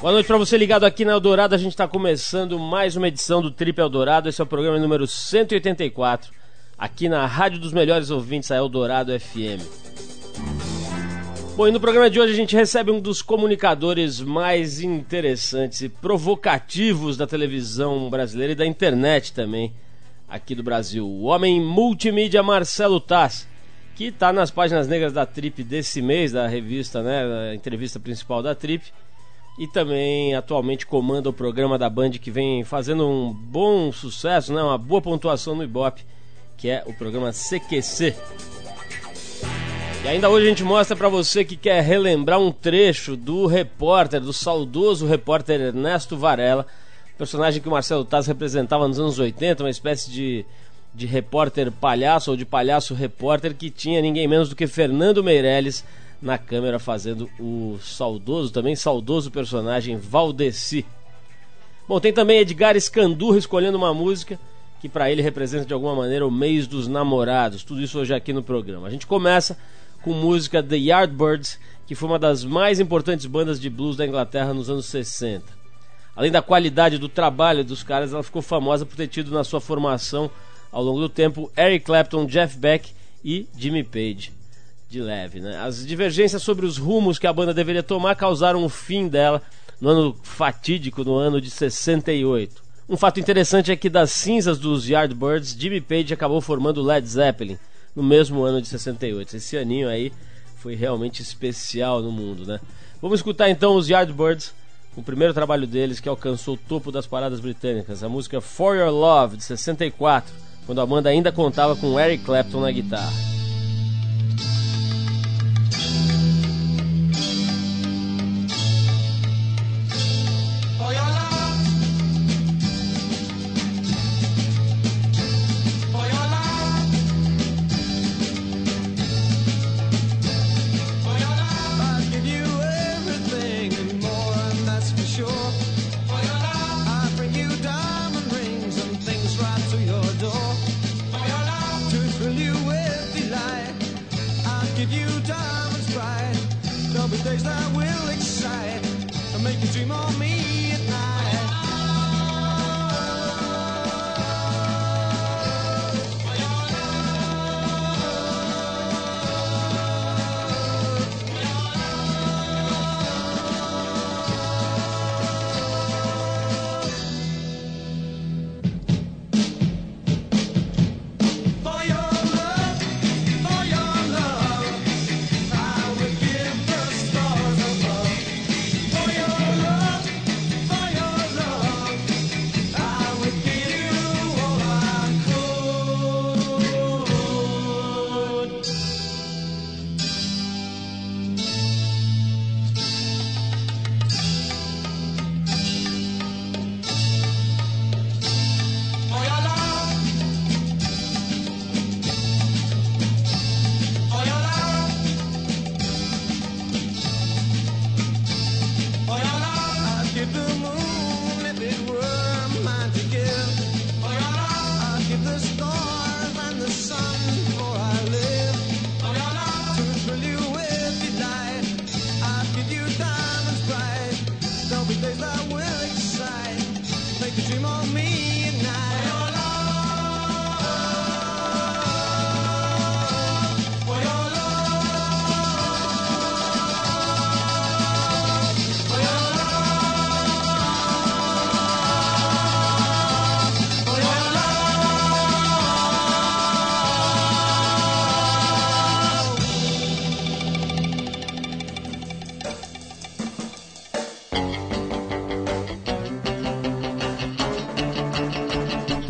Boa noite para você ligado aqui na Eldorado. A gente está começando mais uma edição do Trip Eldorado. Esse é o programa número 184, aqui na Rádio dos Melhores Ouvintes, a Eldorado FM. Bom, e no programa de hoje a gente recebe um dos comunicadores mais interessantes e provocativos da televisão brasileira e da internet também, aqui do Brasil. O homem multimídia Marcelo Tass, que está nas páginas negras da Trip desse mês, da revista, né, a entrevista principal da Trip e também atualmente comanda o programa da Band que vem fazendo um bom sucesso, né? uma boa pontuação no Ibope, que é o programa CQC. E ainda hoje a gente mostra para você que quer relembrar um trecho do repórter, do saudoso repórter Ernesto Varela, personagem que o Marcelo Taz representava nos anos 80, uma espécie de, de repórter palhaço ou de palhaço repórter que tinha ninguém menos do que Fernando Meirelles na câmera fazendo o saudoso, também saudoso personagem Valdeci. Bom, tem também Edgar Escandurra escolhendo uma música que para ele representa de alguma maneira o mês dos namorados. Tudo isso hoje aqui no programa. A gente começa com música The Yardbirds, que foi uma das mais importantes bandas de blues da Inglaterra nos anos 60. Além da qualidade do trabalho dos caras, ela ficou famosa por ter tido na sua formação ao longo do tempo Eric Clapton, Jeff Beck e Jimmy Page de leve. Né? As divergências sobre os rumos que a banda deveria tomar causaram o fim dela no ano fatídico, no ano de 68. Um fato interessante é que das cinzas dos Yardbirds, Jimmy Page acabou formando Led Zeppelin no mesmo ano de 68. Esse aninho aí foi realmente especial no mundo, né? Vamos escutar então os Yardbirds, o primeiro trabalho deles que alcançou o topo das paradas britânicas, a música For Your Love de 64, quando a banda ainda contava com Eric Clapton na guitarra.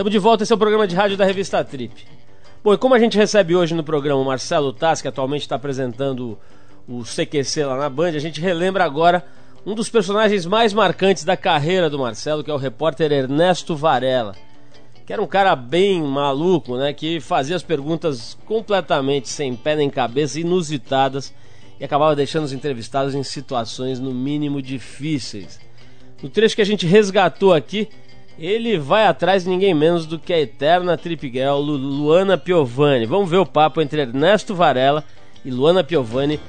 Estamos de volta, esse é o programa de rádio da revista Trip. Bom, e como a gente recebe hoje no programa o Marcelo Tass, que atualmente está apresentando o CQC lá na Band, a gente relembra agora um dos personagens mais marcantes da carreira do Marcelo, que é o repórter Ernesto Varela. Que era um cara bem maluco, né? Que fazia as perguntas completamente sem pé nem cabeça, inusitadas, e acabava deixando os entrevistados em situações no mínimo difíceis. No trecho que a gente resgatou aqui, ele vai atrás de ninguém menos do que a eterna Trip Girl Luana Piovani. Vamos ver o papo entre Ernesto Varela e Luana Piovani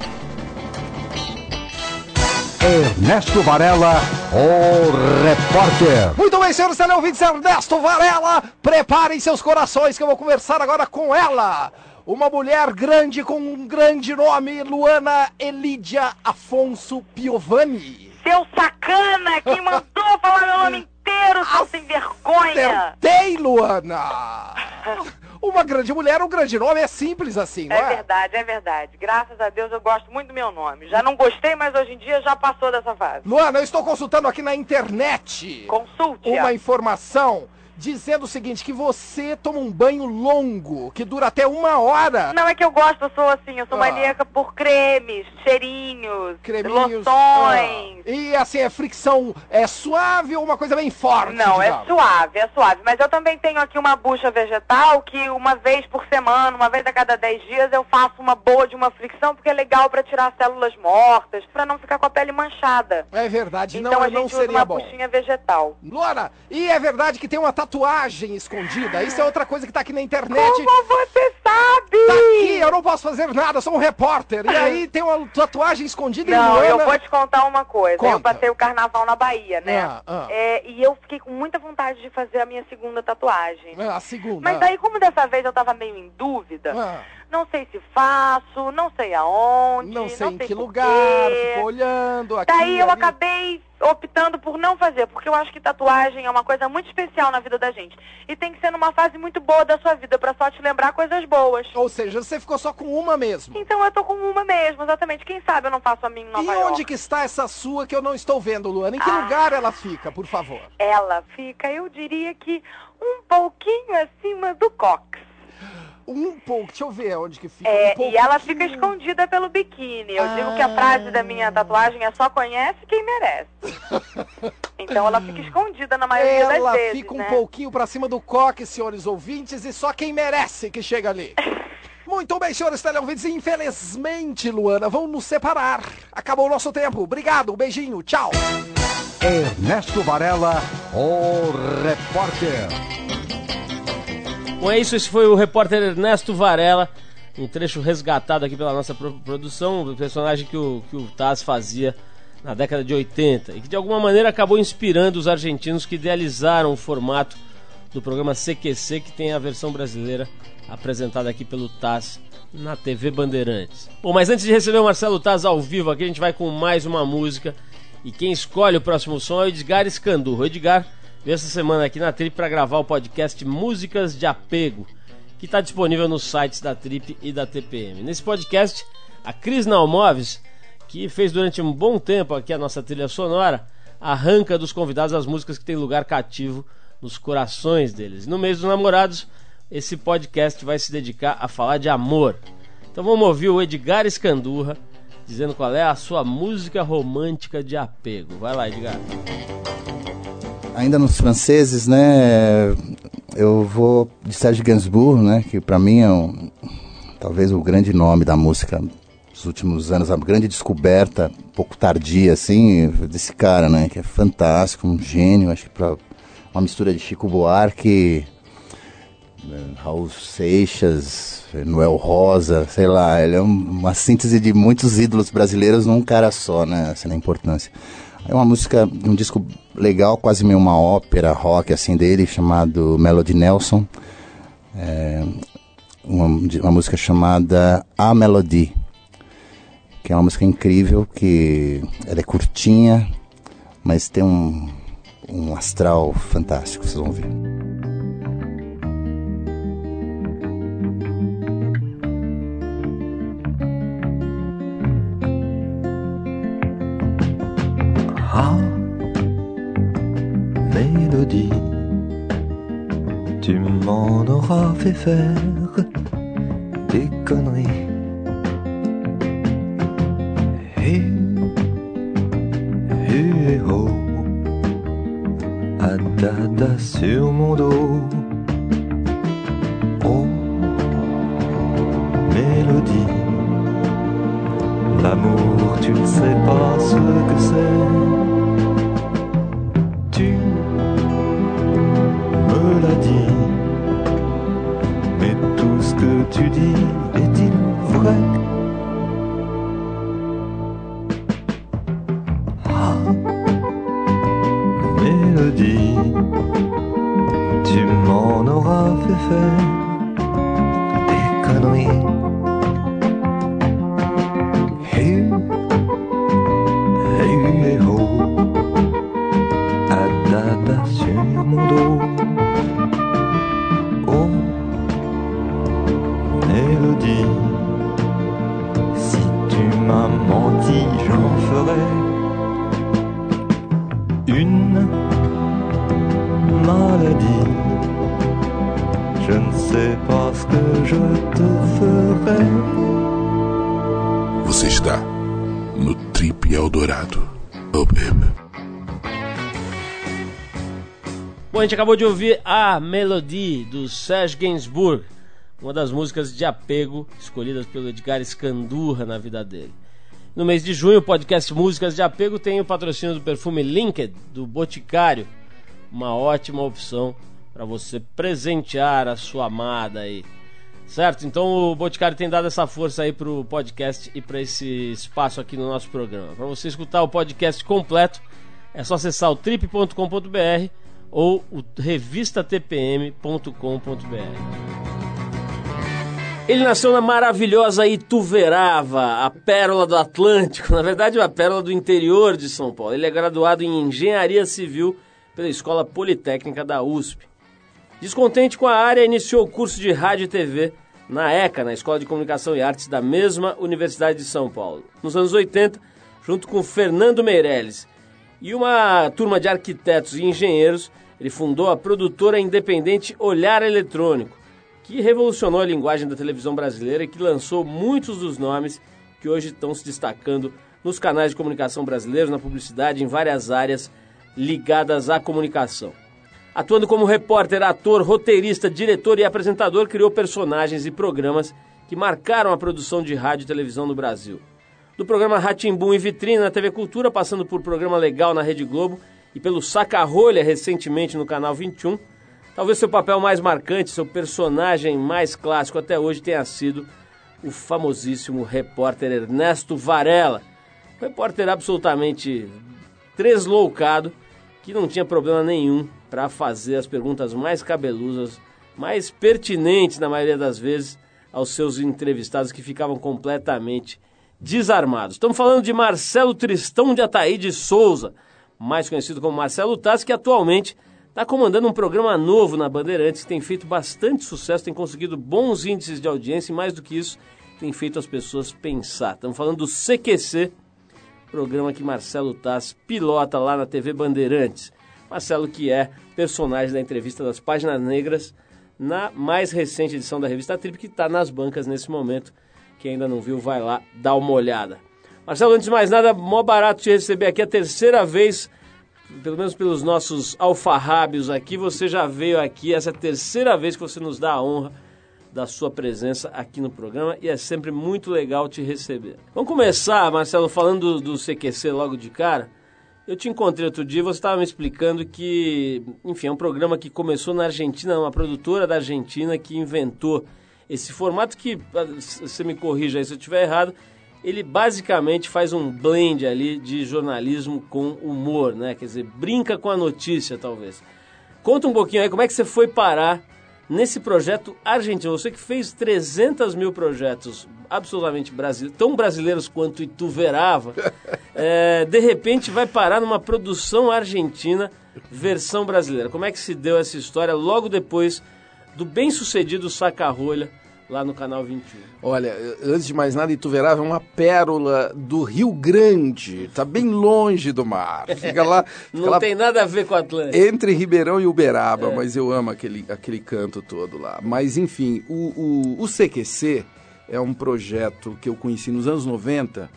Ernesto Varela, o repórter. Muito bem, senhores teleouvintes, Ernesto Varela, preparem seus corações que eu vou conversar agora com ela. Uma mulher grande com um grande nome, Luana Elidia Afonso Piovani. Seu sacana que mandou falar meu nome inteiro, seu sem vergonha. Acertei, Luana! Uma grande mulher, um grande nome, é simples assim, não É é? verdade, é verdade. Graças a Deus eu gosto muito do meu nome. Já não gostei, mas hoje em dia já passou dessa fase. Luana, eu estou consultando aqui na internet Consulte. uma informação dizendo o seguinte, que você toma um banho longo, que dura até uma hora. Não é que eu gosto, eu sou assim, eu sou Ah. maníaca por cremes, cheirinhos, Creminhos. loções. ah. E assim, é fricção é suave ou uma coisa bem forte? Não, é digamos? suave, é suave. Mas eu também tenho aqui uma bucha vegetal que uma vez por semana, uma vez a cada 10 dias, eu faço uma boa de uma fricção, porque é legal pra tirar células mortas, pra não ficar com a pele manchada. É verdade, Então não, a gente não usa seria uma bom. buchinha vegetal. Luana, e é verdade que tem uma tatuagem escondida? Isso é outra coisa que tá aqui na internet. Como você sabe? Tá aqui, eu não posso fazer nada, eu sou um repórter. E aí tem uma tatuagem escondida em Não, eu vou te contar uma coisa. Conta. Eu passei o carnaval na Bahia, né? Ah, ah. É, e eu fiquei com muita vontade de fazer a minha segunda tatuagem. É, A segunda. Mas daí, como dessa vez eu tava meio em dúvida, Ah, não sei se faço, não sei aonde, não sei em que por lugar, ficou olhando aqui. Daí eu ali. acabei optando por não fazer, porque eu acho que tatuagem é uma coisa muito especial na vida da gente. E tem que ser numa fase muito boa da sua vida, pra só te lembrar coisas boas. Ou seja, você ficou só com uma mesmo. Então eu tô com uma mesmo, exatamente. Quem sabe eu não faço a minha em Nova e York. onde que está essa sua que eu não estou vendo, Luana? Em que Ah. lugar ela fica, por favor? Ela fica, eu diria que um pouquinho acima do cox. Um pouco, deixa eu ver onde que fica. É, um e ela fica escondida pelo biquíni. Eu digo que Ah. a frase da minha tatuagem é só conhece quem merece. então ela fica escondida na maioria Ela das vezes, fica um né? pouquinho pra cima do coque, senhores ouvintes, e só quem merece que chega ali. Muito bem, senhores teleouvintes. Infelizmente, Luana, vão nos separar. Acabou o nosso tempo. Obrigado, um beijinho, tchau. Ernesto Varela, o repórter. Bom, é isso. Esse foi o repórter Ernesto Varela. Um trecho resgatado aqui pela nossa pro- produção, do personagem que o, que o Taz fazia na década de 80 e que de alguma maneira acabou inspirando os argentinos que idealizaram o formato do programa CQC, que tem a versão brasileira apresentada aqui pelo Taz na TV Bandeirantes. Bom, mas antes de receber o Marcelo Taz ao vivo aqui, a gente vai com mais uma música. E quem escolhe o próximo som é o Edgar Escandurro. O Edgar veio essa semana aqui na Trip para gravar o podcast Músicas de Apego, que está disponível nos sites da Trip e da TPM. Nesse podcast, a Cris Nalmoves, que fez durante um bom tempo aqui a nossa trilha sonora, arranca dos convidados as músicas que têm lugar cativo nos corações deles. No mês dos namorados, esse podcast vai se dedicar a falar de amor. Então vamos ouvir o Edgar Escandurra dizendo qual é a sua música romântica de apego. Vai lá, Edgar. Ainda nos franceses, né? Eu vou de Serge Gainsbourg, né? Que para mim é um, talvez o grande nome da música dos últimos anos, a grande descoberta, pouco tardia, assim, desse cara, né? Que é fantástico, um gênio, acho que para uma mistura de Chico Buarque, eh, Raul Seixas, Noel Rosa, sei lá, ele é um- uma síntese de muitos ídolos brasileiros num cara só, né? Essa é a importância. É uma música, um disco legal, quase meio uma ópera rock assim dele, chamado Melody Nelson. É, uma, uma música chamada A Melody, que é uma música incrível, que ela é curtinha, mas tem um, um astral fantástico, vocês vão ver. Ah, mélodie, tu m'en auras fait faire des conneries. Et, et oh, à dada sur mon dos. Oh, mélodie. L'amour, tu ne sais pas ce que c'est. Tu me l'as dit, mais tout ce que tu dis est-il vrai? Ah, mélodie, tu m'en auras fait faire des conneries. Gente acabou de ouvir a Melody do Serge Gainsbourg, uma das músicas de apego escolhidas pelo Edgar Escandurra na vida dele. No mês de junho, o podcast Músicas de Apego tem o patrocínio do perfume Linked, do Boticário. Uma ótima opção para você presentear a sua amada aí. Certo? Então o Boticário tem dado essa força aí pro podcast e para esse espaço aqui no nosso programa. Para você escutar o podcast completo, é só acessar o trip.com.br ou o revistatpm.com.br. Ele nasceu na maravilhosa Ituverava, a pérola do Atlântico, na verdade a pérola do interior de São Paulo. Ele é graduado em Engenharia Civil pela Escola Politécnica da USP. Descontente com a área, iniciou o curso de rádio e TV na ECA, na Escola de Comunicação e Artes da mesma Universidade de São Paulo. Nos anos 80, junto com Fernando Meirelles e uma turma de arquitetos e engenheiros, ele fundou a produtora independente Olhar Eletrônico, que revolucionou a linguagem da televisão brasileira e que lançou muitos dos nomes que hoje estão se destacando nos canais de comunicação brasileiros, na publicidade, em várias áreas ligadas à comunicação. Atuando como repórter, ator, roteirista, diretor e apresentador, criou personagens e programas que marcaram a produção de rádio e televisão no Brasil. Do programa Ratimbum e Vitrine na TV Cultura, passando por Programa Legal na Rede Globo e pelo Saca-Rolha recentemente no Canal 21, talvez seu papel mais marcante, seu personagem mais clássico até hoje tenha sido o famosíssimo repórter Ernesto Varela. Um repórter absolutamente tresloucado, que não tinha problema nenhum para fazer as perguntas mais cabeluzas, mais pertinentes na maioria das vezes aos seus entrevistados que ficavam completamente desarmados. Estamos falando de Marcelo Tristão de Ataíde Souza, mais conhecido como Marcelo Tassi, que atualmente está comandando um programa novo na Bandeirantes que tem feito bastante sucesso, tem conseguido bons índices de audiência e mais do que isso, tem feito as pessoas pensar. Estamos falando do CQC, programa que Marcelo Tassi pilota lá na TV Bandeirantes. Marcelo que é personagem da entrevista das Páginas Negras na mais recente edição da revista Trip, que está nas bancas nesse momento. Quem ainda não viu, vai lá dar uma olhada. Marcelo, antes de mais nada, mó barato te receber aqui a terceira vez, pelo menos pelos nossos alfarrábios aqui, você já veio aqui, essa é a terceira vez que você nos dá a honra da sua presença aqui no programa e é sempre muito legal te receber. Vamos começar, Marcelo, falando do, do CQC logo de cara. Eu te encontrei outro dia você estava me explicando que, enfim, é um programa que começou na Argentina, uma produtora da Argentina que inventou esse formato que, você me corrija aí se eu estiver errado, ele basicamente faz um blend ali de jornalismo com humor, né? Quer dizer, brinca com a notícia, talvez. Conta um pouquinho aí como é que você foi parar nesse projeto argentino. Você que fez 300 mil projetos absolutamente brasileiros, tão brasileiros quanto Ituverava, é, de repente vai parar numa produção argentina versão brasileira. Como é que se deu essa história logo depois do bem-sucedido Saca-Rolha lá no Canal 21? Olha, antes de mais nada, Ituverava é uma pérola do Rio Grande. Tá bem longe do mar. Fica lá. Não fica lá tem nada a ver com o Atlântico. entre Ribeirão e Uberaba, É. mas eu amo aquele, aquele canto todo lá. Mas enfim, o, o, o CQC é um projeto que eu conheci nos anos 90,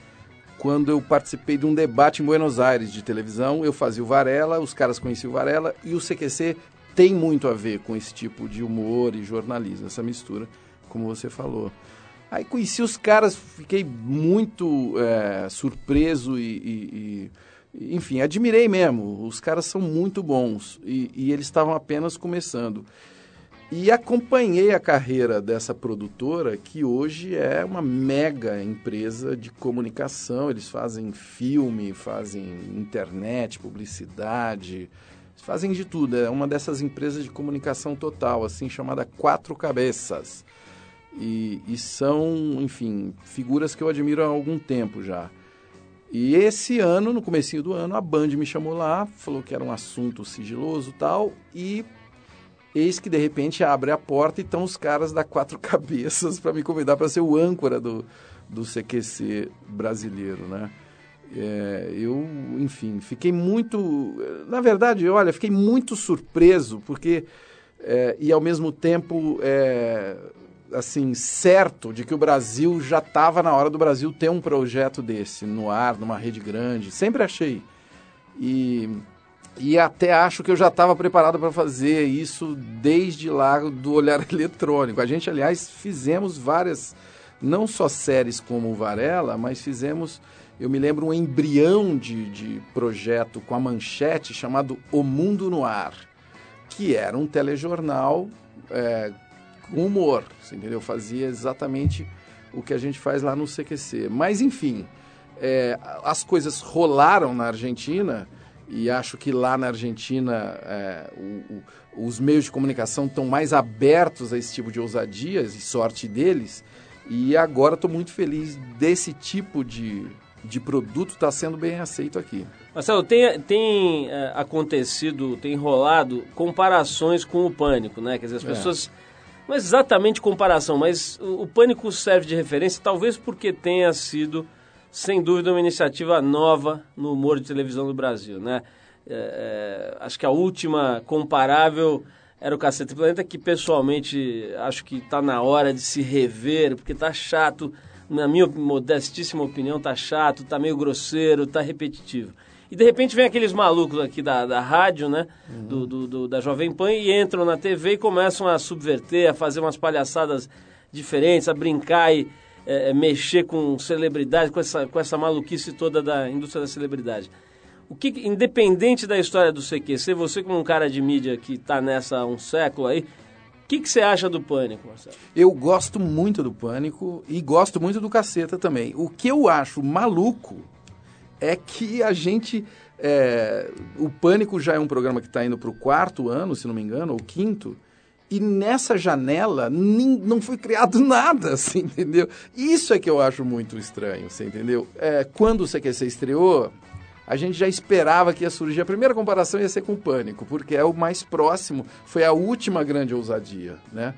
quando eu participei de um debate em Buenos Aires de televisão. Eu fazia o Varela, os caras conheciam o Varela, e o CQC tem muito a ver com esse tipo de humor e jornalismo, essa mistura, como você falou. Aí conheci os caras, fiquei muito é, surpreso e, e- e- enfim, admirei mesmo. Os caras são muito bons e, e eles estavam apenas começando. E acompanhei a carreira dessa produtora, que hoje é uma mega empresa de comunicação. Eles fazem filme, fazem internet, publicidade, fazem de tudo, é uma dessas empresas de comunicação total, assim, chamada Quatro Cabeças. E, e são, enfim, figuras que eu admiro há algum tempo já. E esse ano, no comecinho do ano, a Band me chamou lá, falou que era um assunto sigiloso tal, e eis que de repente abre a porta e estão os caras da Quatro Cabeças para me convidar para ser o âncora do, do CQC brasileiro, né? É, eu, enfim, fiquei muito. Na verdade, olha, fiquei muito surpreso, porque. É, e ao mesmo tempo, é, assim, certo de que o Brasil já estava na hora do Brasil ter um projeto desse no ar, numa rede grande. Sempre achei. E, e até acho que eu já estava preparado para fazer isso desde lá do olhar eletrônico. A gente, aliás, fizemos várias, não só séries como Varela, mas fizemos eu me lembro um embrião de, de projeto com a manchete chamado O Mundo no Ar, que era um telejornal é, humor, entendeu? Fazia exatamente o que a gente faz lá no CQC. Mas, enfim, é, as coisas rolaram na Argentina e acho que lá na Argentina é, o, o, os meios de comunicação estão mais abertos a esse tipo de ousadias e sorte deles. E agora estou muito feliz desse tipo de, de produto está sendo bem aceito aqui. Marcelo, tem, tem é, acontecido, tem rolado comparações com o pânico, né? Quer dizer, as é. Não é exatamente comparação, mas o, pânico serve de referência, talvez porque tenha sido, sem dúvida, uma iniciativa nova no humor de televisão do Brasil, né? É, é acho que a última comparável era o Cacete Planeta, que pessoalmente acho que está na hora de se rever, porque está chato na minha modestíssima opinião, tá chato, tá meio grosseiro, tá repetitivo. E de repente vem aqueles malucos aqui da, da rádio, né? Uhum. Do, do, do, da Jovem Pan e entram na TV e começam a subverter, a fazer umas palhaçadas diferentes, a brincar e é, mexer com celebridade, com essa, com essa maluquice toda da indústria da celebridade. O que, independente da história do CQC, você como um cara de mídia que está nessa há um século aí, o que, que você acha do Pânico, Marcelo? Eu gosto muito do Pânico e gosto muito do Caceta também. O que eu acho maluco é que a gente... É, o Pânico já é um programa que está indo para o quarto ano, se não me engano, ou quinto, e nessa janela não foi criado nada, assim, entendeu? Isso é que eu acho muito estranho, você entendeu? É, quando o CQC estreou, a gente já esperava que ia surgir. A primeira comparação ia ser com o Pânico, porque é o mais próximo, foi a última grande ousadia, né?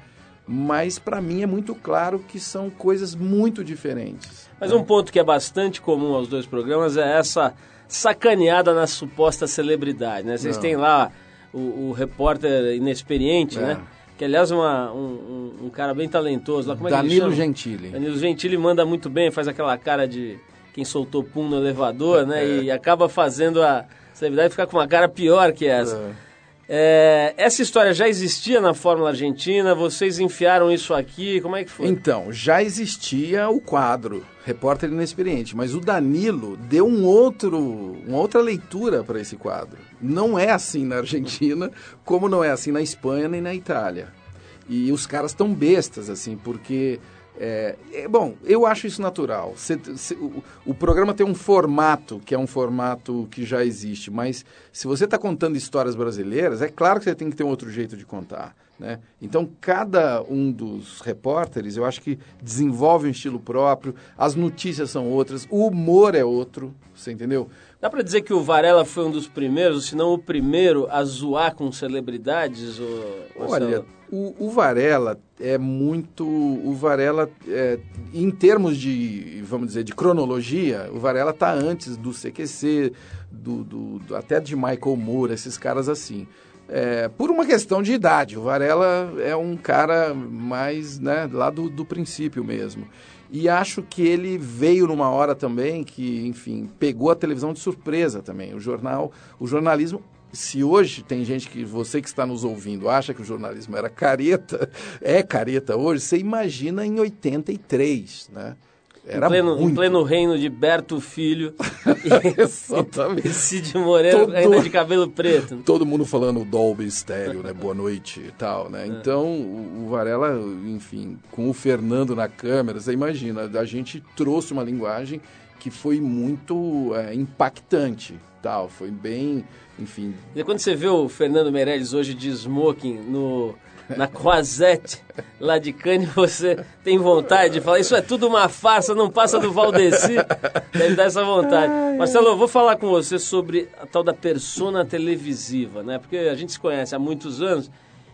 Mas para mim é muito claro que são coisas muito diferentes. Mas um ponto que é bastante comum aos dois programas é essa sacaneada na suposta celebridade, né? Vocês Não. têm lá o, o repórter inexperiente, é. né? que aliás é uma, um, um, cara bem talentoso lá. Como é Danilo Gentili. Danilo Gentili manda muito bem, faz aquela cara de quem soltou pum no elevador, né? É. E acaba fazendo a celebridade ficar com uma cara pior que essa. É. É, essa história já existia na Fórmula Argentina? Vocês enfiaram isso aqui? Como é que foi? Então, já existia o quadro Repórter Inexperiente, mas o Danilo deu um outro, uma outra leitura para esse quadro. Não é assim na Argentina, como não é assim na Espanha nem na Itália. E os caras estão bestas, assim, porque é, é, bom, eu acho isso natural. Cê, cê, o, o, programa tem um formato, que é um formato que já existe, mas se você está contando histórias brasileiras, é claro que você tem que ter um outro jeito de contar. Né? Então, cada um dos repórteres, eu acho que desenvolve um estilo próprio, as notícias são outras, o humor é outro, você entendeu? Dá para dizer que o Varela foi um dos primeiros, se não o primeiro, a zoar com celebridades? Ou... Olha, o, o, Varela é muito. O Varela, é, em termos de, vamos dizer, de cronologia, o Varela está antes do CQC, do, do, do, até de Michael Moore, esses caras assim. É, por uma questão de idade. O Varela é um cara mais né, lá do, do princípio mesmo. E acho que ele veio numa hora também que, enfim, pegou a televisão de surpresa também. O jornal, o jornalismo se hoje tem gente que você que está nos ouvindo acha que o jornalismo era careta, é careta hoje, você imagina em 83, né? Era em, pleno, em pleno reino de Berto Filho Exatamente. e Cid Moreira Todo- ainda de cabelo preto. Todo mundo falando Dolby Estéreo, né? Boa noite e tal, É. né? Então, o, o Varela, enfim, com o Fernando na câmera, você imagina, a gente trouxe uma linguagem que foi muito é, impactante, tal. Foi bem, enfim, E quando você vê o Fernando Meirelles hoje de smoking no, na Quasete lá de Cannes, você tem vontade de falar, isso é tudo uma farsa, não passa do Valdeci. Deve dar essa vontade. Marcelo, eu vou falar com você sobre a tal da persona televisiva, né? Porque a gente se conhece há muitos anos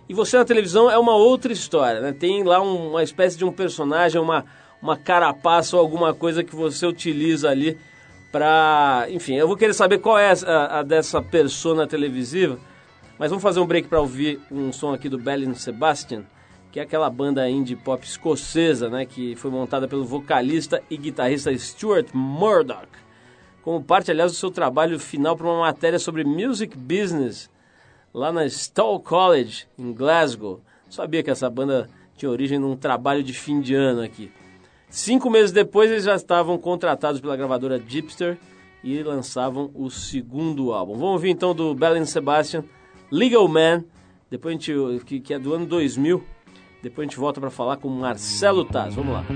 e você na televisão é uma outra história, né? Tem lá um- uma espécie de um personagem, uma, uma carapaça ou alguma coisa que você utiliza ali pra... Enfim, eu vou querer saber qual é a, a dessa persona televisiva, mas vamos fazer um break para ouvir um som aqui do Bell and Sebastian, que é aquela banda indie pop escocesa, né, que foi montada pelo vocalista e guitarrista Stuart Murdoch, como parte, aliás, do seu trabalho final para uma matéria sobre music business lá na Stowe College, em Glasgow. Sabia que essa banda tinha origem num trabalho de fim de ano aqui. Cinco meses depois, eles já estavam contratados pela gravadora Gipster e lançavam o segundo álbum. Vamos ouvir então do Bell and Sebastian, Legal Man, depois a gente, que, que é do ano 2000. Depois a gente volta para falar com Marcelo Taz. Vamos lá.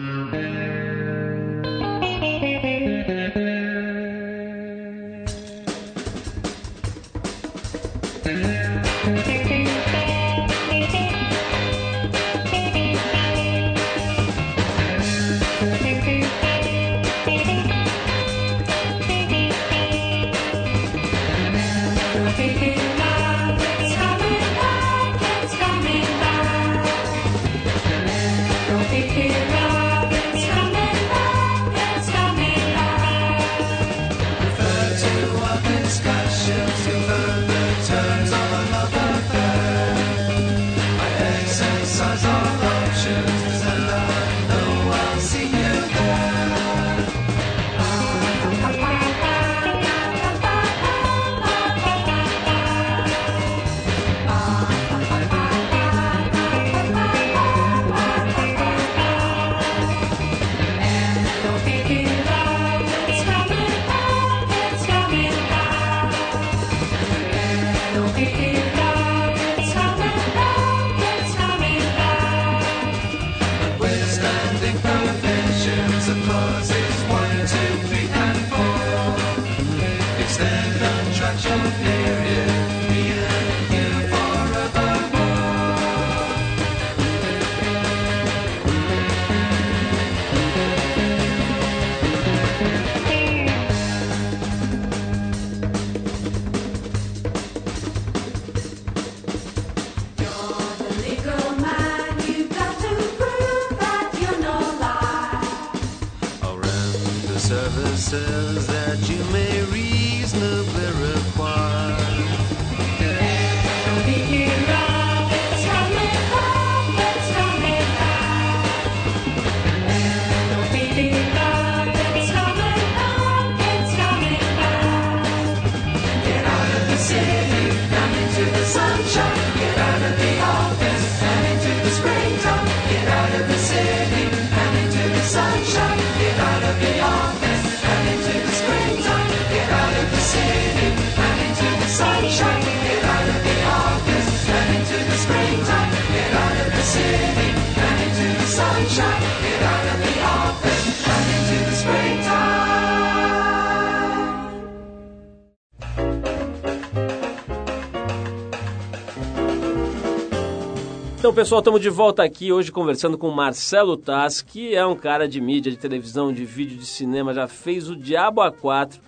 Então, pessoal, estamos de volta aqui hoje conversando com Marcelo Taz, que é um cara de mídia, de televisão, de vídeo, de cinema, já fez o Diabo A4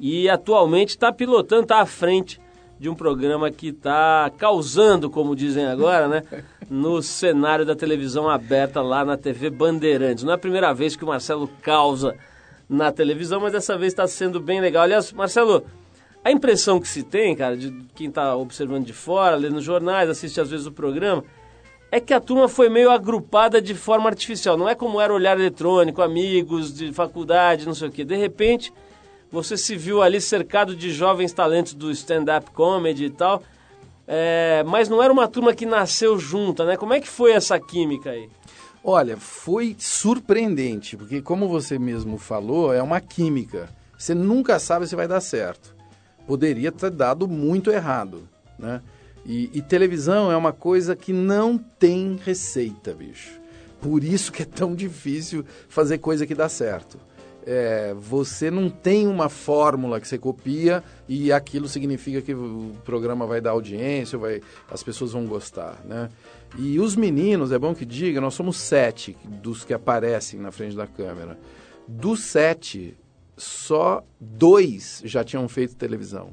e atualmente está pilotando, está à frente de um programa que está causando, como dizem agora, né, no cenário da televisão aberta lá na TV Bandeirantes. Não é a primeira vez que o Marcelo causa na televisão, mas dessa vez está sendo bem legal. Aliás, Marcelo, a impressão que se tem, cara, de quem está observando de fora, lendo jornais, assiste às vezes o programa, é que a turma foi meio agrupada de forma artificial. Não é como era olhar eletrônico, amigos de faculdade, não sei o quê. De repente, você se viu ali cercado de jovens talentos do stand-up comedy e tal. É, mas não era uma turma que nasceu junta, né? Como é que foi essa química aí? Olha, foi surpreendente, porque como você mesmo falou, é uma química. Você nunca sabe se vai dar certo. Poderia ter dado muito errado, né? E, e televisão é uma coisa que não tem receita, bicho. Por isso que é tão difícil fazer coisa que dá certo. É, você não tem uma fórmula que você copia e aquilo significa que o programa vai dar audiência, vai, as pessoas vão gostar, né? E os meninos, é bom que diga, nós somos sete dos que aparecem na frente da câmera. Dos sete, só dois já tinham feito televisão.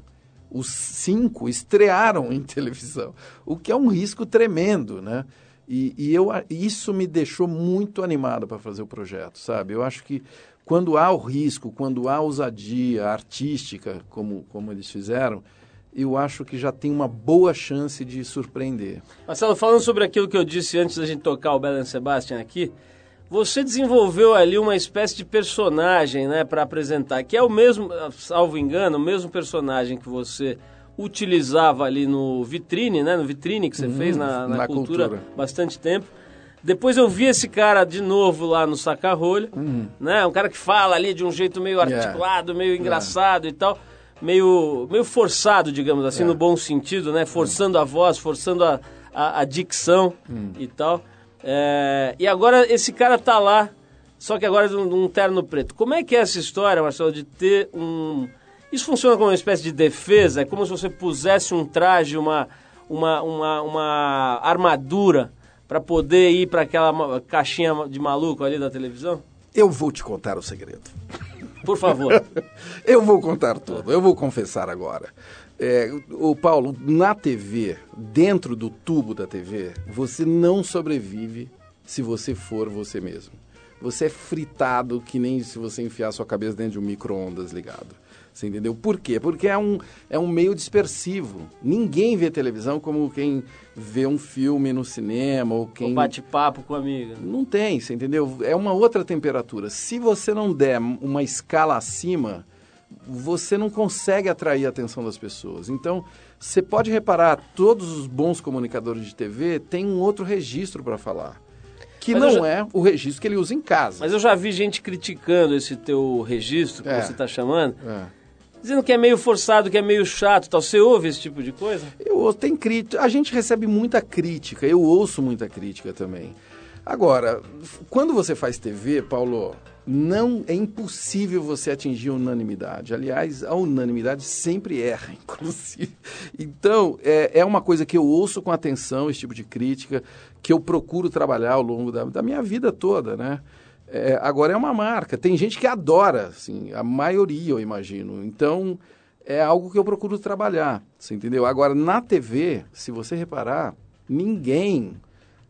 Os cinco estrearam em televisão, o que é um risco tremendo, né? E, e eu, isso me deixou muito animado para fazer o projeto, sabe? Eu acho que quando há o risco, quando há ousadia artística, como, como eles fizeram, eu acho que já tem uma boa chance de surpreender. Marcelo, falando sobre aquilo que eu disse antes da gente tocar o Belen Sebastian aqui, você desenvolveu ali uma espécie de personagem, né, para apresentar, que é o mesmo, salvo engano, o mesmo personagem que você utilizava ali no vitrine, né, no vitrine que você Uhum, fez na, na, na cultura, cultura. bastante tempo. Depois eu vi esse cara de novo lá no Saca-Rolha, né, um cara que fala ali de um jeito meio Uhum. Yeah. articulado, meio engraçado e tal, meio, meio forçado, digamos assim, Yeah. no bom sentido, né, forçando a voz, forçando a, a, a dicção Hum. e tal. É, e agora esse cara tá lá, só que agora num, num terno preto. Como é que é essa história, Marcelo, de ter um... Isso funciona como uma espécie de defesa? É como se você pusesse um traje, uma, uma, uma, uma armadura para poder ir para aquela caixinha de maluco ali da televisão? Eu vou te contar o segredo. Por favor. Eu vou contar tudo, eu vou confessar agora. É, o Paulo, na TV, dentro do tubo da TV, você não sobrevive se você for você mesmo. Você é fritado que nem se você enfiar sua cabeça dentro de um micro-ondas ligado. Você entendeu? Por quê? Porque é um, é um meio dispersivo. Ninguém vê televisão como quem vê um filme no cinema ou quem Um bate-papo com a amiga. não tem, você entendeu? É uma outra temperatura. Se você não der uma escala acima, você não consegue atrair a atenção das pessoas. Então, você pode reparar, todos os bons comunicadores de TV têm um outro registro para falar. Que Mas não já- é o registro que ele usa em casa. Mas eu já vi gente criticando esse teu registro que É. você está chamando, É. dizendo que é meio forçado, que é meio chato tal. Você ouve esse tipo de coisa? Eu tem crítica. A gente recebe muita crítica, eu ouço muita crítica também. Agora, quando você faz TV, Paulo, não é impossível você atingir unanimidade. Aliás, a unanimidade sempre erra, inclusive. Então, é, é uma coisa que eu ouço com atenção, esse tipo de crítica, que eu procuro trabalhar ao longo da, da minha vida toda, né? É, agora é uma marca. Tem gente que adora, assim, a maioria, eu imagino. Então, é algo que eu procuro trabalhar, você entendeu? Agora, na TV, se você reparar, ninguém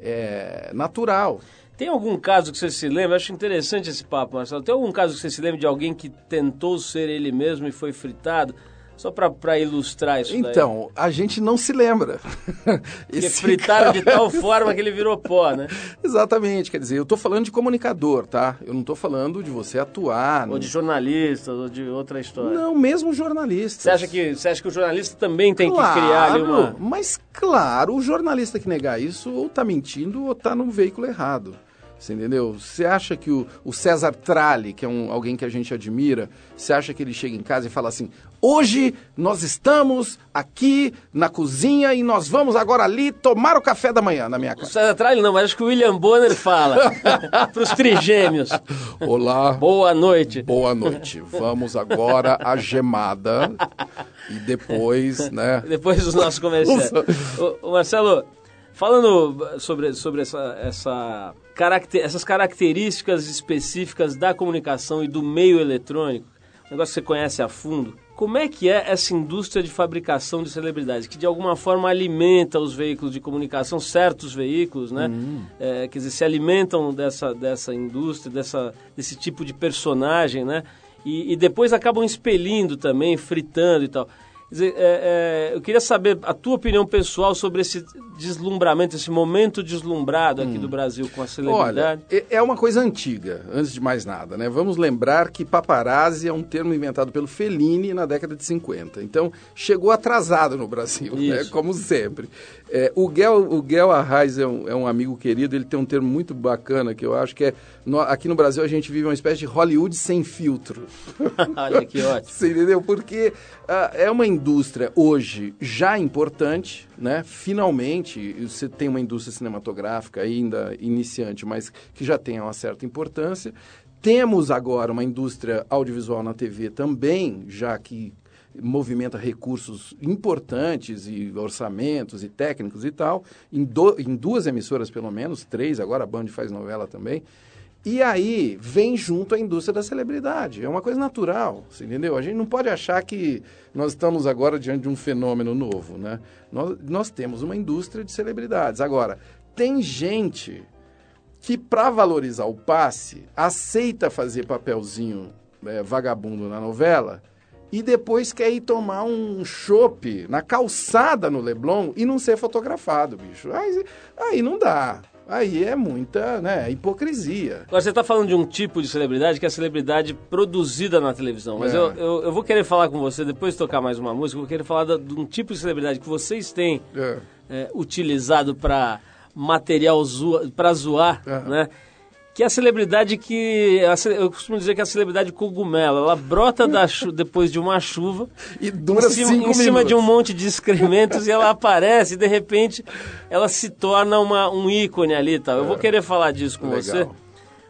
é natural. Tem algum caso que você se lembra? Acho interessante esse papo, Marcelo. Tem algum caso que você se lembra de alguém que tentou ser ele mesmo e foi fritado? Só para ilustrar isso daí. Então, a gente não se lembra. Porque fritaram de cara- tal forma que ele virou pó, né? Exatamente, quer dizer, eu estou falando de comunicador, tá? Eu não estou falando de você atuar. Ou no- de jornalista, ou de outra história. Não, mesmo jornalista. Você acha, que, você acha que o jornalista também tem que criar ali uma... Mas claro, o jornalista que negar isso ou tá mentindo ou tá no veículo errado. Você entendeu? Você acha que o, o César Tralli, que é um, alguém que a gente admira, você acha que ele chega em casa e fala assim: hoje nós estamos aqui na cozinha e nós vamos agora ali tomar o café da manhã na minha O casa. César Tralli não, mas acho que o William Bonner fala para os trigêmeos. Olá, Boa noite. boa noite. Vamos agora à gemada e depois, né? Depois dos nossos comerciais. Ô, ô, Marcelo, falando sobre, sobre essa, essa caracter, essas características específicas da comunicação e do meio eletrônico, um negócio que você conhece a fundo, como é que é essa indústria de fabricação de celebridades, que de alguma forma alimenta os veículos de comunicação, certos veículos, né? É, quer dizer, se alimentam dessa, dessa indústria, dessa, desse tipo de personagem, né? E, e depois acabam expelindo também, fritando e tal. Dizer, é, é, eu queria saber a tua opinião pessoal sobre esse deslumbramento, esse momento deslumbrado aqui do Brasil com a celebridade. Olha, é- é uma coisa antiga, antes de mais nada, né? Vamos lembrar que paparazzi é um termo inventado pelo Fellini na década de 50. Então, chegou atrasado no Brasil, né? Como sempre. É, o Guel, o Guel Arraes é um, é um amigo querido, ele tem um termo muito bacana que eu acho que é... no- aqui no Brasil a gente vive uma espécie de Hollywood sem filtro. Olha que ótimo. Você entendeu? Porque ah, é uma indústria hoje já importante, né? Finalmente, você tem uma indústria cinematográfica ainda iniciante, mas que já tem uma certa importância. Temos agora uma indústria audiovisual na TV também, já que movimenta recursos importantes e orçamentos e técnicos e tal, em, do- em duas emissoras pelo menos, três, agora a Band faz novela também. E aí vem junto a indústria da celebridade. É uma coisa natural, entendeu? A gente não pode achar que nós estamos agora diante de um fenômeno novo, né? Nós, nós temos uma indústria de celebridades. Agora, tem gente que, para valorizar o passe, aceita fazer papelzinho é, vagabundo na novela e depois quer ir tomar um chopp na calçada no Leblon e não ser fotografado, bicho. Aí, aí não dá. Aí é muita né, hipocrisia. Agora, você está falando de um tipo de celebridade que é a celebridade produzida na televisão. Mas É. eu, eu, eu vou querer falar com você, depois de tocar mais uma música, eu vou querer falar da- de um tipo de celebridade que vocês têm É. é, utilizado para material para zoar, né? Que é a celebridade que. Eu costumo dizer que é a celebridade cogumelo. Ela brota da chu- depois de uma chuva. E dura em cima, cinco em cima minutos. de um monte de excrementos e ela aparece e de repente ela se torna uma, um ícone ali e tal. Eu vou querer falar disso com É. Legal. você.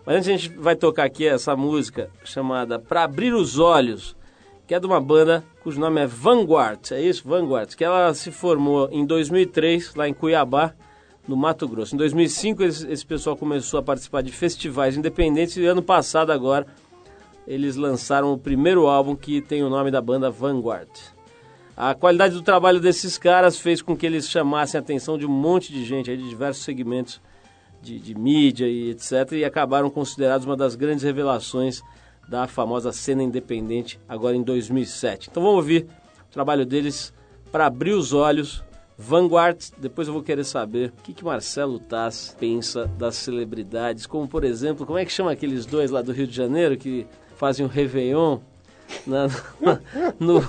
Mas antes a gente vai tocar aqui essa música chamada Pra Abrir os Olhos, que é de uma banda cujo nome é Vanguard, é isso? Vanguard, que ela se formou em 2003 lá em Cuiabá, no Mato Grosso. Em 2005 esse, esse pessoal começou a participar de festivais independentes e ano passado agora eles lançaram o primeiro álbum que tem o nome da banda Vanguard. A qualidade do trabalho desses caras fez com que eles chamassem a atenção de um monte de gente de diversos segmentos de, de mídia e etc. E acabaram considerados uma das grandes revelações da famosa cena independente agora em 2007. Então vamos ouvir o trabalho deles para abrir os olhos. Vanguard, depois eu vou querer saber o que, que Marcelo Taz pensa das celebridades, como por exemplo, como é que chama aqueles dois lá do Rio de Janeiro que fazem o Réveillon na- no,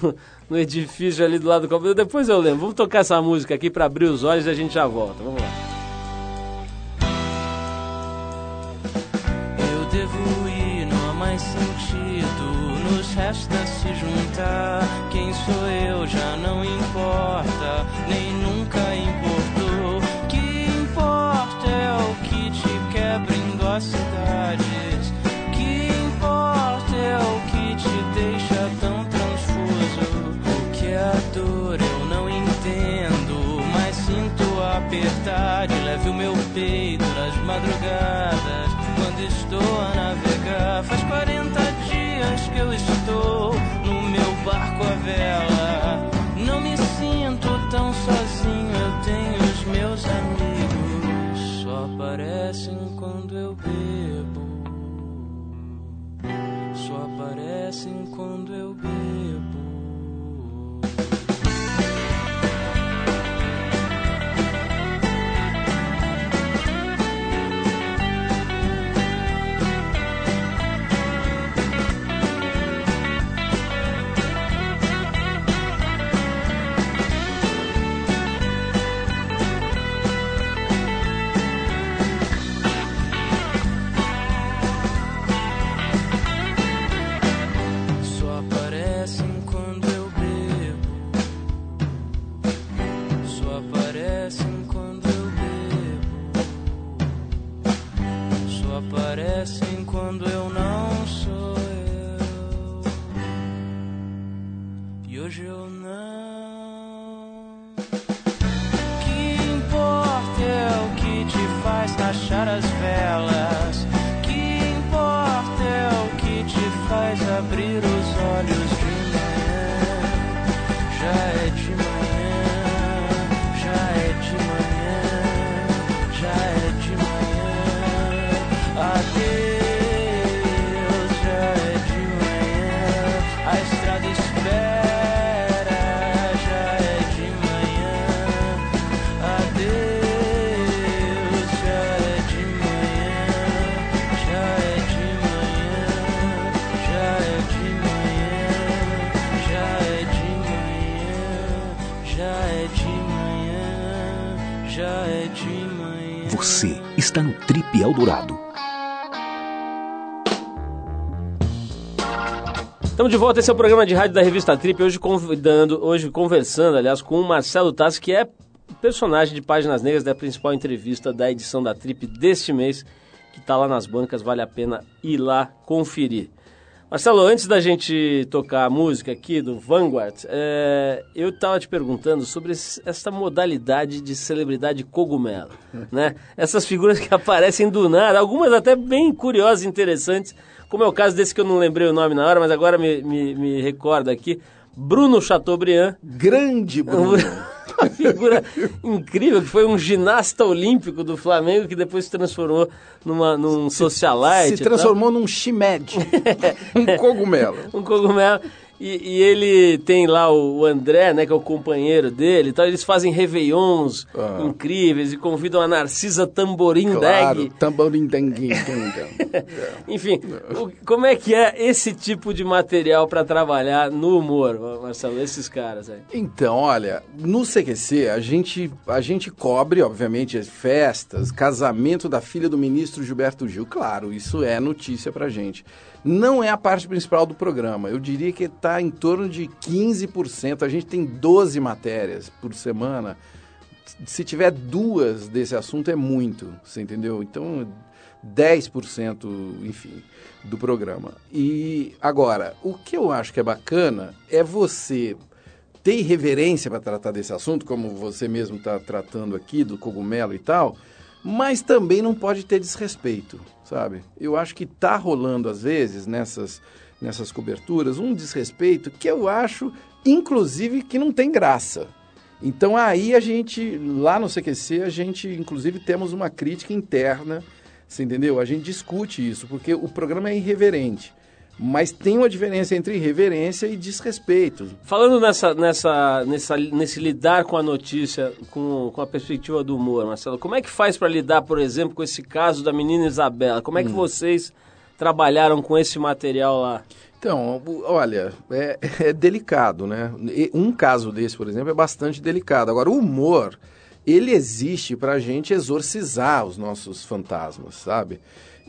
no edifício ali do lado do copo. Depois eu lembro. Vamos tocar essa música aqui para abrir os olhos e a gente já volta. Vamos lá. Eu devo ir, não há mais sentido. Nos resta se juntar. Quem sou eu já não importa, nem nunca importou. Que importa é o que te quebra em duas cidades. Que importa é o que te deixa tão transfuso. O que é a dor eu não entendo, mas sinto apertar de leve o meu peito nas madrugadas quando estou a navegar. Eu estou no meu barco à vela. Não me sinto tão sozinho, eu tenho os meus amigos. Só aparecem quando eu bebo. Só aparecem quando eu bebo. Quando eu não sou eu. E hoje eu não. Está no Trip Eldorado. Estamos de volta, esse é o programa de rádio da revista Trip, hoje convidando, hoje conversando, aliás, com o Marcelo Tassi, que é personagem de Páginas Negras da principal entrevista da edição da Trip deste mês, que está lá nas bancas, vale a pena ir lá conferir. Marcelo, antes da gente tocar a música aqui do Vanguard, é, eu estava te perguntando sobre esse, essa modalidade de celebridade cogumelo, né? Essas figuras que aparecem do nada, algumas até bem curiosas e interessantes, como é o caso desse que eu não lembrei o nome na hora, mas agora me, me, me recordo aqui, Bruno Chateaubriand. Grande Bruno! uma figura incrível, que foi um ginasta olímpico do Flamengo que depois se transformou numa, num socialite. Se transformou num chimed, um cogumelo. um cogumelo. E, e, ele tem lá o, André, né, que é o companheiro dele, então eles fazem réveillons ah. incríveis e convidam a Narcisa Tamborim claro, Tamborim Enfim, o, como é que é esse tipo de material para trabalhar no humor, Marcelo, esses caras aí? Então, olha, no CQC a gente, a gente cobre, obviamente, festas, casamento da filha do ministro Gilberto Gil, claro, isso é notícia pra gente não é a parte principal do programa. Eu diria que está em torno de 15%. A gente tem 12 matérias por semana. Se tiver duas desse assunto, é muito, você entendeu? Então, 10%, enfim, do programa. E agora, o que eu acho que é bacana é você ter irreverência para tratar desse assunto, como você mesmo está tratando aqui, do cogumelo e tal, mas também não pode ter desrespeito sabe? Eu acho que tá rolando às vezes nessas nessas coberturas um desrespeito que eu acho inclusive que não tem graça. Então aí a gente lá no CQC a gente inclusive temos uma crítica interna, você entendeu? A gente discute isso porque o programa é irreverente. Mas tem uma diferença entre irreverência e desrespeito. Falando nessa, nessa, nessa, nesse lidar com a notícia, com, com a perspectiva do humor, Marcelo, como é que faz para lidar, por exemplo, com esse caso da menina Isabela? Como é que hum. vocês trabalharam com esse material lá? Então, olha, é, é delicado, né? Um caso desse, por exemplo, é bastante delicado. Agora, o humor, ele existe para a gente exorcizar os nossos fantasmas, sabe?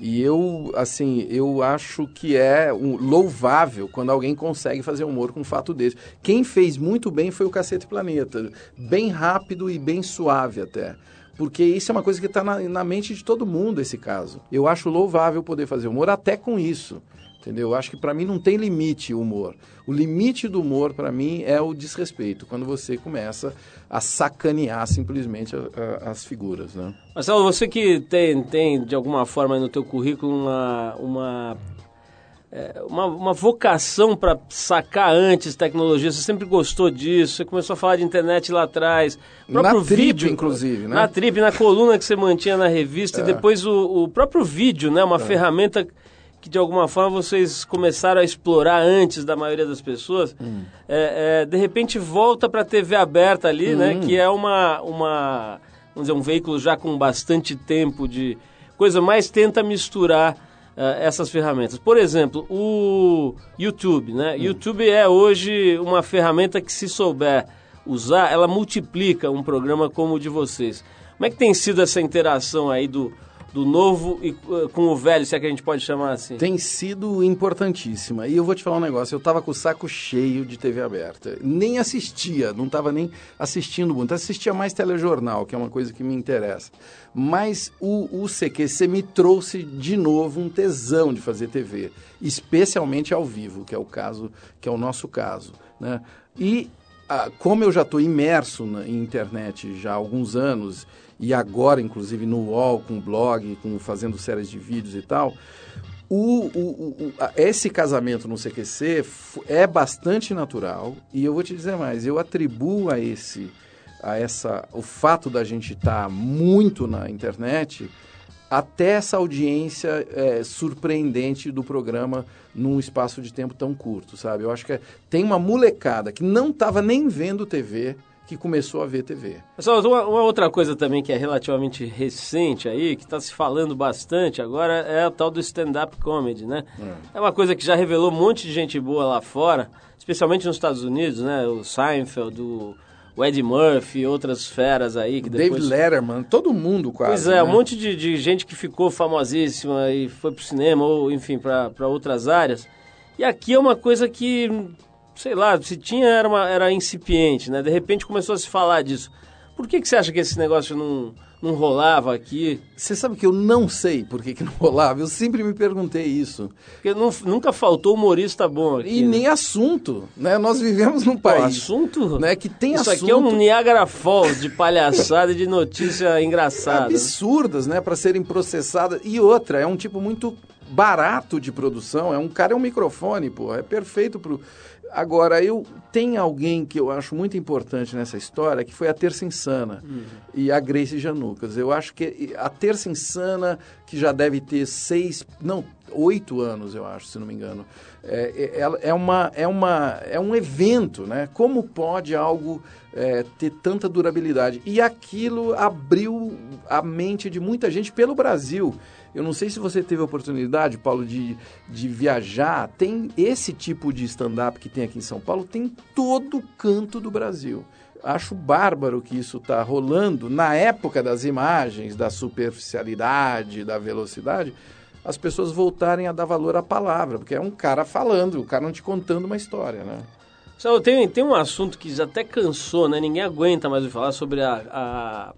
E eu, assim, eu acho que é um, louvável quando alguém consegue fazer humor com um fato desse. Quem fez muito bem foi o Cacete Planeta. Bem rápido e bem suave até. Porque isso é uma coisa que está na, na mente de todo mundo, esse caso. Eu acho louvável poder fazer humor até com isso. Entendeu? Eu acho que para mim não tem limite o humor. O limite do humor para mim é o desrespeito, quando você começa a sacanear simplesmente a, a, as figuras, né? Marcelo, você que tem, tem de alguma forma no teu currículo uma, uma é, uma, uma, vocação para sacar antes tecnologia. Você sempre gostou disso. Você começou a falar de internet lá atrás. O próprio na vídeo, trip, inclusive, né? Na trip, na coluna que você mantinha na revista. É. E depois o, o, próprio vídeo, né? Uma é. ferramenta que de alguma forma vocês começaram a explorar antes da maioria das pessoas, hum. é, é, de repente volta para a TV aberta ali, né, hum. né? Que é uma, uma, vamos dizer, um veículo já com bastante tempo de coisa, mas tenta misturar uh, essas ferramentas. Por exemplo, o YouTube, né? Hum. YouTube é hoje uma ferramenta que se souber usar, ela multiplica um programa como o de vocês. Como é que tem sido essa interação aí do do novo e uh, com o velho, se é que a gente pode chamar assim? Tem sido importantíssima. E eu vou te falar um negócio, eu tava com o saco cheio de TV aberta. Nem assistia, não tava nem assistindo muito. Assistia mais telejornal, que é uma coisa que me interessa. Mas o, o CQC me trouxe de novo um tesão de fazer TV, especialmente ao vivo, que é o caso, que é o nosso caso, né? E como eu já estou imerso na, em internet já há alguns anos e agora, inclusive, no UOL, com blog, com fazendo séries de vídeos e tal, o, o, o, esse casamento no CQC é bastante natural e eu vou te dizer mais, eu atribuo a esse a essa o fato da gente estar tá muito na internet até essa audiência é, surpreendente do programa num espaço de tempo tão curto, sabe? Eu acho que é, tem uma molecada que não estava nem vendo TV que começou a ver TV. Pessoal, uma, uma, outra coisa também que é relativamente recente aí, que está se falando bastante agora, é o tal do stand-up comedy, né? É. é uma coisa que já revelou um monte de gente boa lá fora, especialmente nos Estados Unidos, né? O Seinfeld, o, o Ed Murphy, outras feras aí que David depois... Letterman, todo mundo quase. Pois é, né? um monte de, de gente que ficou famosíssima e foi pro cinema ou, enfim, para outras áreas. E aqui é uma coisa que, sei lá, se tinha era, uma, era incipiente, né? De repente começou a se falar disso. Por que, que você acha que esse negócio não, não rolava aqui? Você sabe que eu não sei por que, que não rolava. Eu sempre me perguntei isso. Porque não- nunca faltou humorista bom aqui. E né? nem assunto, né? Nós vivemos num Pô, país assunto? né, que tem Isso assunto aqui é um Niagara Falls de palhaçada e de notícia engraçada. absurdas, né, para serem processadas. E outra, é um tipo muito barato de produção. É um cara é um microfone, pô, é perfeito pro. Agora eu tem alguém que eu acho muito importante nessa história, que foi a Terça Insana e a Grace Janucas. Eu acho que a Terça Insana, que já deve ter seis, não, oito anos, eu acho, se não me engano, é, é, ela- é, uma, é, uma, é um evento, né? Como pode algo é, ter tanta durabilidade? E aquilo abriu a mente de muita gente pelo Brasil. Eu não sei se você teve a oportunidade, Paulo, de, de viajar. Tem esse tipo de stand-up que tem aqui em São Paulo, tem em todo canto do Brasil. Acho bárbaro que isso está rolando na época das imagens, da superficialidade, da velocidade, as pessoas voltarem a dar valor à palavra, porque é um cara falando, o cara não te contando uma história, né? Só tem, tem um assunto que até cansou, né? Ninguém aguenta mais falar sobre a,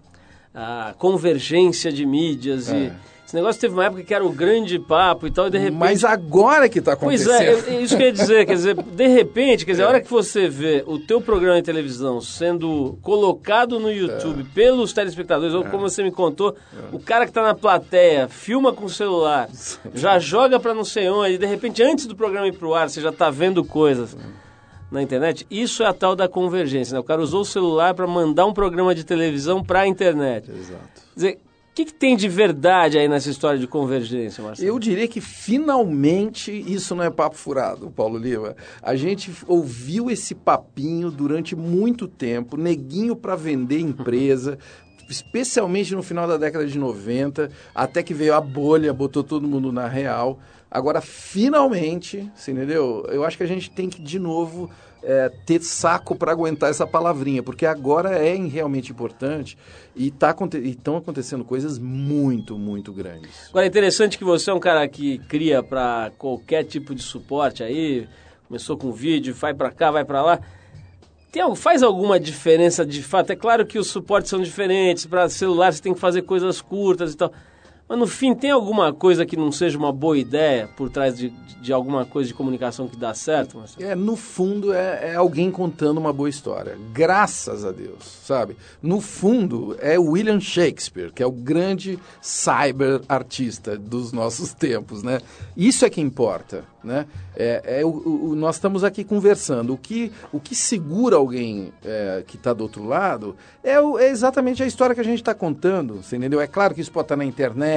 a, a convergência de mídias e... É. Esse negócio teve uma época que era o grande papo e tal, e de repente... Mas agora que está Pois acontecendo. é, eu- isso que eu ia dizer, quer dizer, de repente, quer dizer, a hora que você vê o teu programa de televisão sendo colocado no YouTube pelos telespectadores, ou como você me contou, o cara que tá na plateia filma com o celular, já joga pra não sei onde, e de repente, antes do programa ir pro ar, você já tá vendo coisas na internet, isso é a tal da convergência, né? O cara usou o celular para mandar um programa de televisão pra internet. Exato. Quer dizer, o que, que tem de verdade aí nessa história de convergência, Marcelo? Eu diria que finalmente isso não é papo furado, Paulo Lima. A gente ouviu esse papinho durante muito tempo, neguinho para vender empresa, especialmente no final da década de 90, até que veio a bolha, botou todo mundo na real. Agora, finalmente, você entendeu? Eu acho que a gente tem que, de novo, é, ter saco para aguentar essa palavrinha, porque agora é realmente importante e tá, estão acontecendo coisas muito, muito grandes. Agora é interessante que você é um cara que cria para qualquer tipo de suporte aí, começou com vídeo, vai para cá, vai para lá. Tem, faz alguma diferença de fato? É claro que os suportes são diferentes, para celular você tem que fazer coisas curtas e tal. Mas no fim, tem alguma coisa que não seja uma boa ideia por trás de, de alguma coisa de comunicação que dá certo? Marcelo? É, no fundo, é, é alguém contando uma boa história. Graças a Deus, sabe? No fundo, é William Shakespeare, que é o grande cyber artista dos nossos tempos, né? Isso é que importa, né? É, é o, o- nós estamos aqui conversando. O que, o que segura alguém é, que está do outro lado é, é exatamente a história que a gente está contando, você entendeu? É claro que isso pode estar na internet,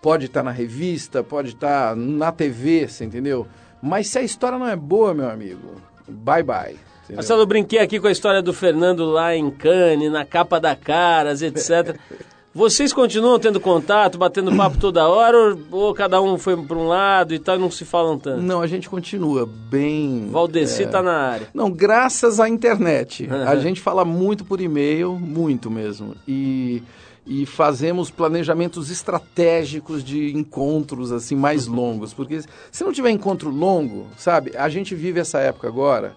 pode estar na revista, pode estar na TV, você entendeu? Mas se a história não é boa, meu amigo, bye bye. entendeu? Marcelo, eu brinquei aqui com a história do Fernando lá em Cannes, na capa da Caras, etc. Vocês continuam tendo contato, batendo papo toda hora, ou, ou cada um foi para um lado e tal, e não se falam tanto? Não, a gente continua bem. Valdeci é, tá na área. Não, graças à internet. A gente fala muito por e-mail, muito mesmo. E, e fazemos planejamentos estratégicos de encontros assim mais longos. Porque se não tiver encontro longo, sabe? A gente vive essa época agora.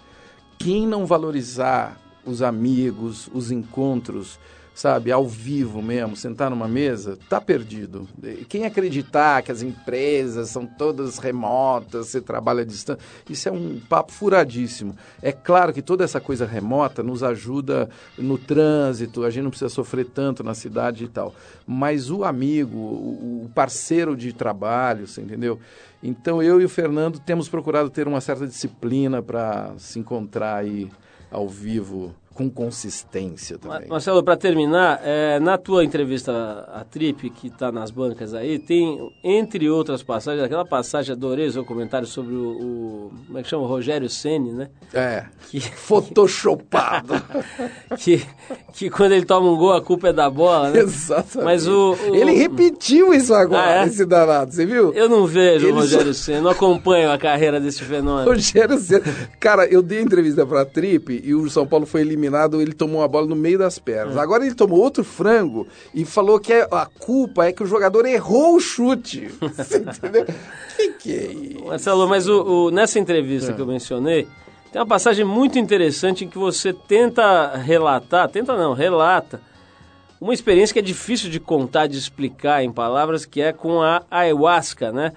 Quem não valorizar os amigos, os encontros, sabe, ao vivo mesmo, sentar numa mesa, tá perdido. Quem acreditar que as empresas são todas remotas, você trabalha à distância, isso é um papo furadíssimo. É claro que toda essa coisa remota nos ajuda no trânsito, a gente não precisa sofrer tanto na cidade e tal. Mas o amigo, o parceiro de trabalho, você entendeu? Então eu e o Fernando temos procurado ter uma certa disciplina para se encontrar aí ao vivo com consistência também. Marcelo, para terminar, é, na tua entrevista à Trip, que está nas bancas aí, tem, entre outras passagens, aquela passagem, adorei o seu comentário sobre o, o- como é que chama, o Rogério Ceni, né? É, Que, photoshopado. que, que quando ele toma um gol, a culpa é da bola, né? Exatamente. Mas o- o- Ele repetiu isso agora, Ah, é? esse danado, você viu? Eu não vejo Ele o Rogério Ceni, não acompanho a carreira desse fenômeno. Rogério Ceni. Cara, eu dei entrevista pra Trip e o São Paulo foi eliminado eliminado, ele tomou a bola no meio das pernas. Agora ele tomou outro frango e falou que é- a culpa é que o jogador errou o chute. Você entendeu? Que que é isso? Marcelo, mas o, o- nessa entrevista que eu mencionei, tem uma passagem muito interessante em que você tenta relatar, tenta não, relata, uma experiência que é difícil de contar, de explicar em palavras, que é com a ayahuasca, né?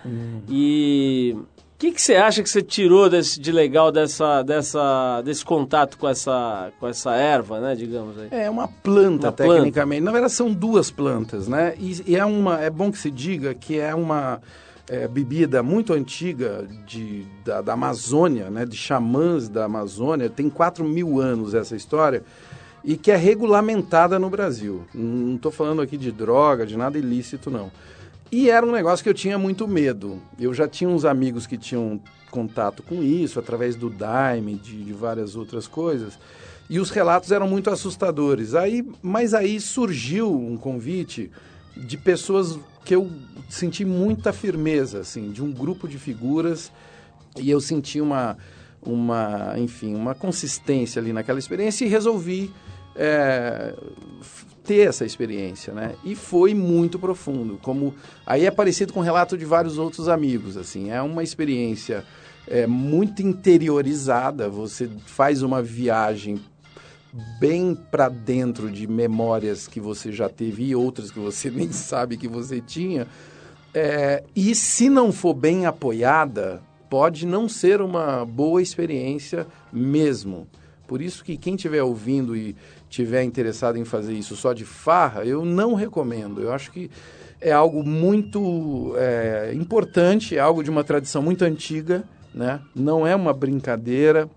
E o que, que você acha que você tirou desse, de legal dessa, dessa, desse contato com essa, com essa erva, né, digamos aí? É uma planta, Uma planta. tecnicamente. Na verdade, são duas plantas, né? E, e é, uma, é bom que se diga que é uma é, bebida muito antiga de, da, da Amazônia, né? De xamãs da Amazônia. Tem 4 mil anos essa história. E que é regulamentada no Brasil. Não estou falando aqui de droga, de nada ilícito, não. E era um negócio que eu tinha muito medo. Eu já tinha uns amigos que tinham contato com isso, através do Daime, de, de várias outras coisas. E os relatos eram muito assustadores. Aí, mas aí surgiu um convite de pessoas que eu senti muita firmeza, assim, de um grupo de figuras e eu senti uma, uma, enfim, uma consistência ali naquela experiência e resolvi é, ter essa experiência, né? E foi muito profundo. Como aí é parecido com o relato de vários outros amigos, assim. É uma experiência é, muito interiorizada. Você faz uma viagem bem para dentro de memórias que você já teve e outras que você nem sabe que você tinha. É, e se não for bem apoiada, pode não ser uma boa experiência mesmo. Por isso que quem estiver ouvindo e tiver interessado em fazer isso só de farra, eu não recomendo. Eu acho que é algo muito é, importante, é algo de uma tradição muito antiga, né? não é uma brincadeira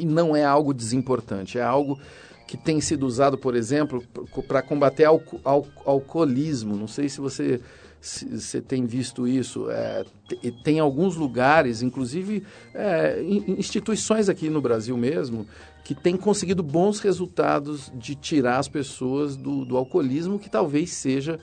e não é algo desimportante, é algo que tem sido usado, por exemplo, para combater alco al alcoolismo. Não sei se você você tem visto isso. É, te- tem alguns lugares, inclusive é, in- instituições aqui no Brasil mesmo, que têm conseguido bons resultados de tirar as pessoas do, do alcoolismo, que talvez seja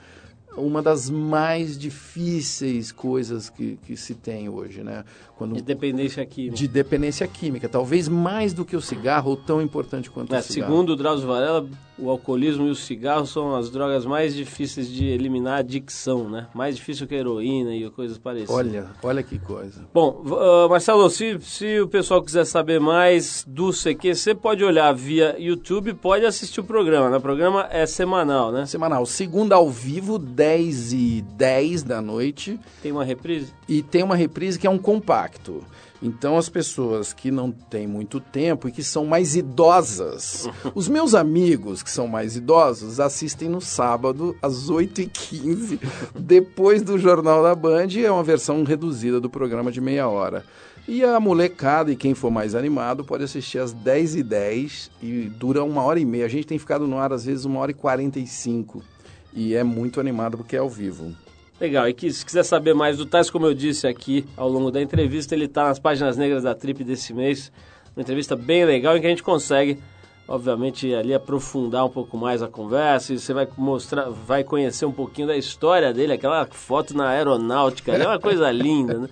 uma das mais difíceis coisas que, que se tem hoje, né? Quando, De dependência química. de dependência química, talvez mais do que o cigarro ou tão importante quanto É, o cigarro. segundo o Drauzio Varela, o alcoolismo e o cigarro são as drogas mais difíceis de eliminar a adicção, né? Mais difícil que a heroína e coisas parecidas. Olha, olha que coisa. Bom, ah, Marcelo, se, se o pessoal quiser saber mais do CQC, pode olhar via YouTube, pode assistir o programa, né? O programa é semanal, né? Semanal, segunda ao vivo, 10 e 10 da noite. Tem uma reprise? E tem uma reprise que é um compacto. Então, as pessoas que não têm muito tempo e que são mais idosas. Os meus amigos que são mais idosos assistem no sábado, às 8h15, depois do Jornal da Band. É uma versão reduzida do programa de meia hora. E a molecada e quem for mais animado pode assistir às 10h10 e dura uma hora e meia. A gente tem ficado no ar às vezes uma hora e 45. E é muito animado porque é ao vivo. Legal, e que, se quiser saber mais do Tais, como eu disse aqui ao longo da entrevista, ele está nas páginas negras da Trip desse mês. Uma entrevista bem legal em que a gente consegue, obviamente, ali aprofundar um pouco mais a conversa e você vai mostrar, vai conhecer um pouquinho da história dele, aquela foto na aeronáutica, é uma coisa linda, né?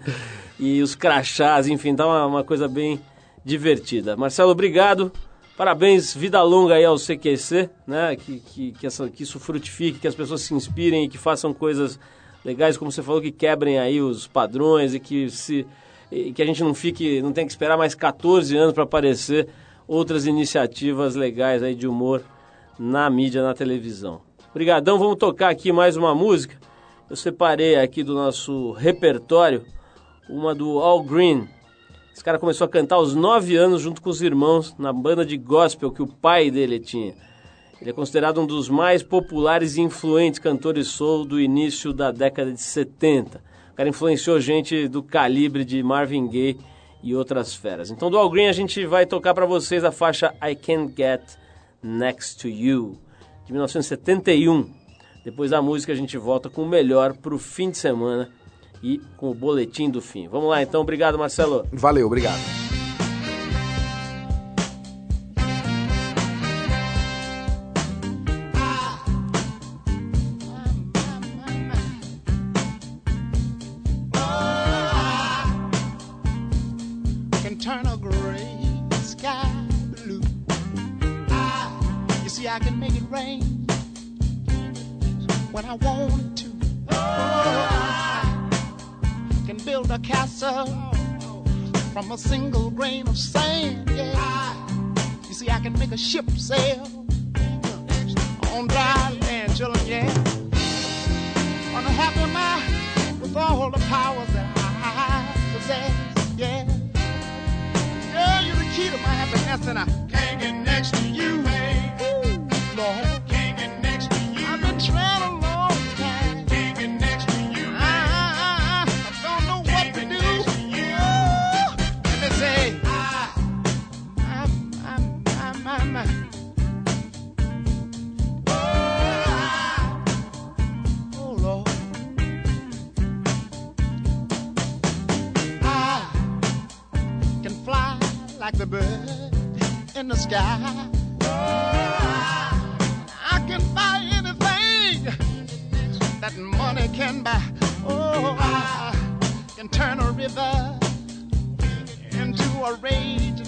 E os crachás, enfim, tá uma, uma coisa bem divertida. Marcelo, obrigado. Parabéns, vida longa aí ao CQC, né? Que, que, que, essa, que isso frutifique, que as pessoas se inspirem e que façam coisas legais, como você falou, que quebrem aí os padrões e que se e que a gente não fique, não tenha que esperar mais 14 anos para aparecer outras iniciativas legais aí de humor na mídia, na televisão. Obrigadão, vamos tocar aqui mais uma música. Eu separei aqui do nosso repertório uma do All Green. Esse cara começou a cantar aos 9 anos junto com os irmãos na banda de gospel que o pai dele tinha. Ele é considerado um dos mais populares e influentes cantores soul do início da década de 70. O cara influenciou gente do calibre de Marvin Gaye e outras feras. Então, do All Green, a gente vai tocar para vocês a faixa I Can't Get Next to You, de 1971. Depois da música, a gente volta com o melhor para o fim de semana e com o boletim do fim. Vamos lá, então. Obrigado, Marcelo. Valeu, obrigado. Of sand. Yeah. You see, I can make a ship sail on dry land, children. Yeah. On a happy mind with all the powers that I possess. Yeah. Girl, you're the key to my happiness, and I sky. I can buy anything that money can buy. Oh, I can turn a river into a raging